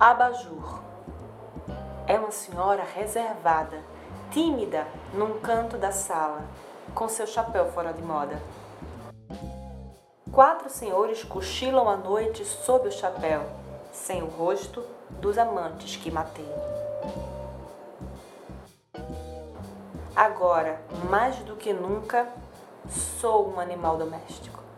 Abajur. É uma senhora reservada, tímida, num canto da sala, com seu chapéu fora de moda. Quatro senhores cochilam à noite sob o chapéu, sem o rosto dos amantes que matei. Agora, mais do que nunca, sou um animal doméstico.